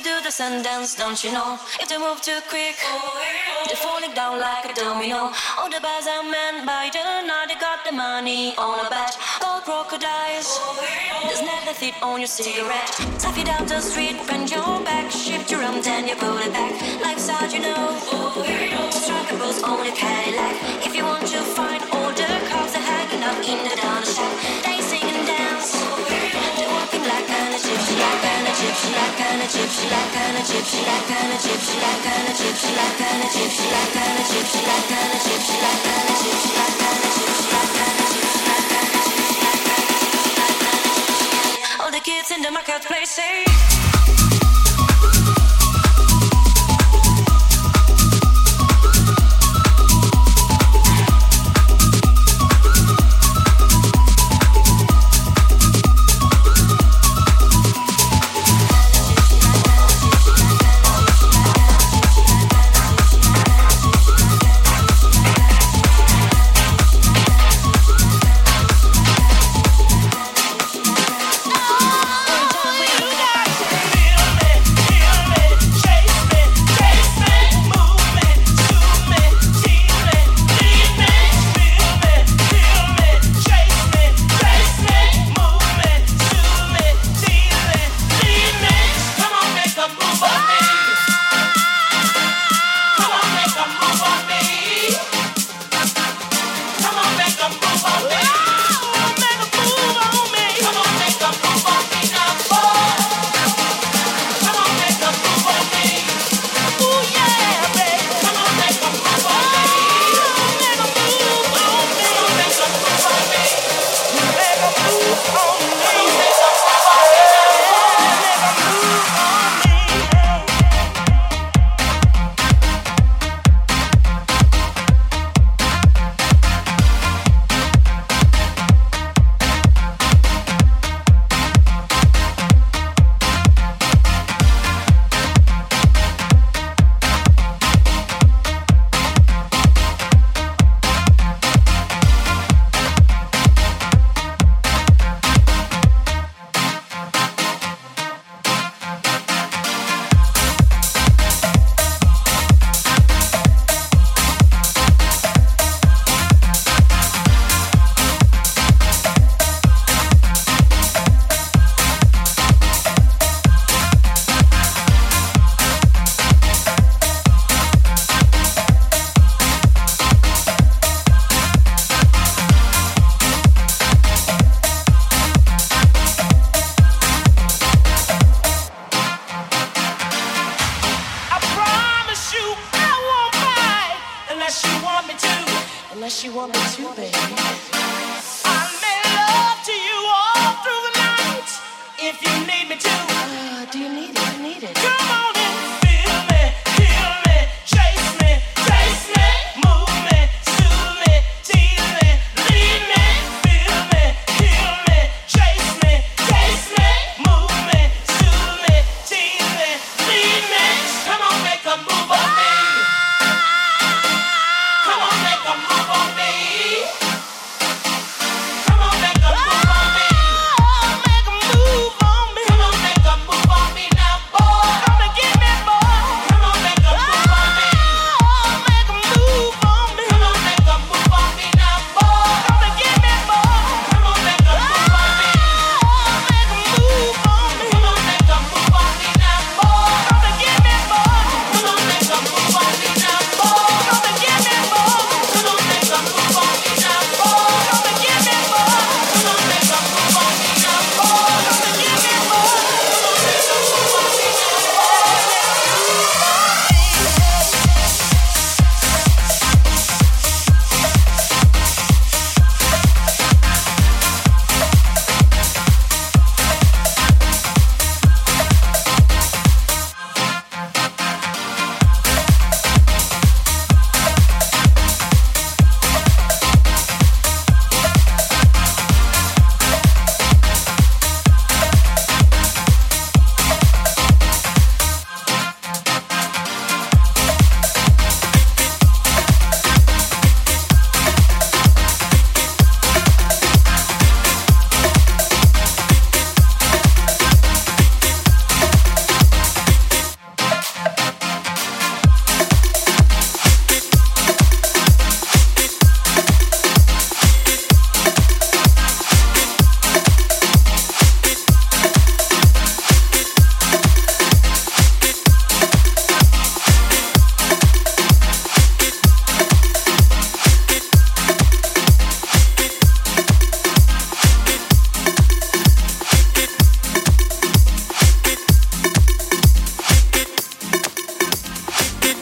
friends, do the Sundance, don't you know? If they move too quick, they're falling down like a domino. All the bars are men by the now they got the money on a bet. Gold crocodiles, there's never fit on your cigarette. Tap you down the street, bend your back, shift your arm, then you pull it back. Life's hard, you know. A pose on your Cadillac. If you want to find all the cars that hanging out in the down shack, they sing and dance. They're walking like an Egyptian, all the kids in the marketplace say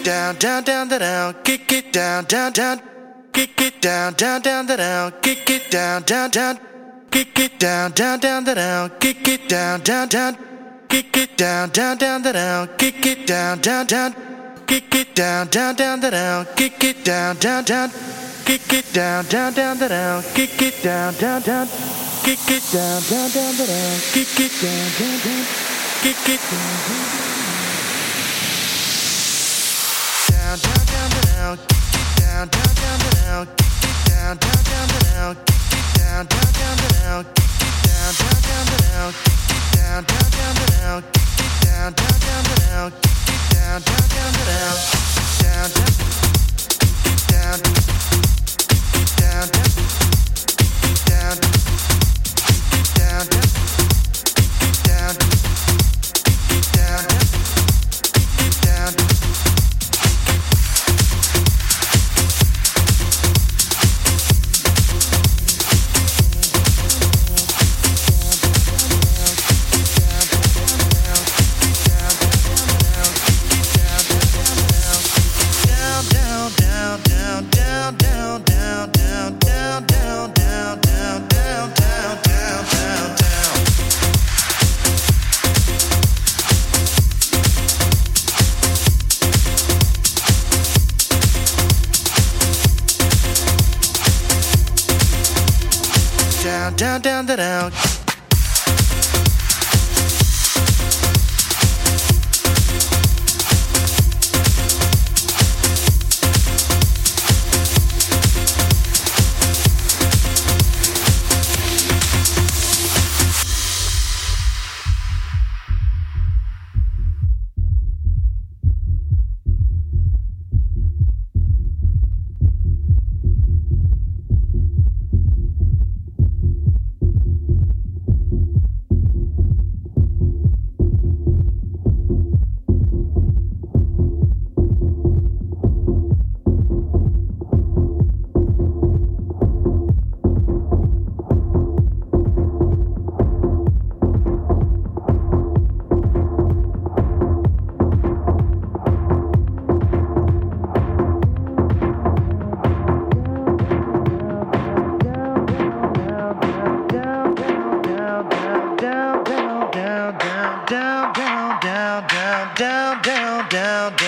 an Egyptian, like an Egyptian, like an Egyptian, like an Egyptian, like an Egyptian, like an Egyptian. All the kids in the marketplace say. down, down, down, down, down, kick it down, down, down, kick it down, down, down, down, down, kick it down, down, down, kick it down, down, down, down, down, kick it down, down, down, kick it down, down, down, down, down, kick it down, down, down, kick it down, down, down, down, down, kick it down, down, down, kick it down, down, down, down, down, down, down, kick it down, down, down, down, kick it down, down, down, down, kick it down, down, down, down, kick it down, down, down, down, kick it down, down, down, down, kick it down, down, down, down, kick it down, down, down, down, down, down, kick it down, kick it down, down, down, down.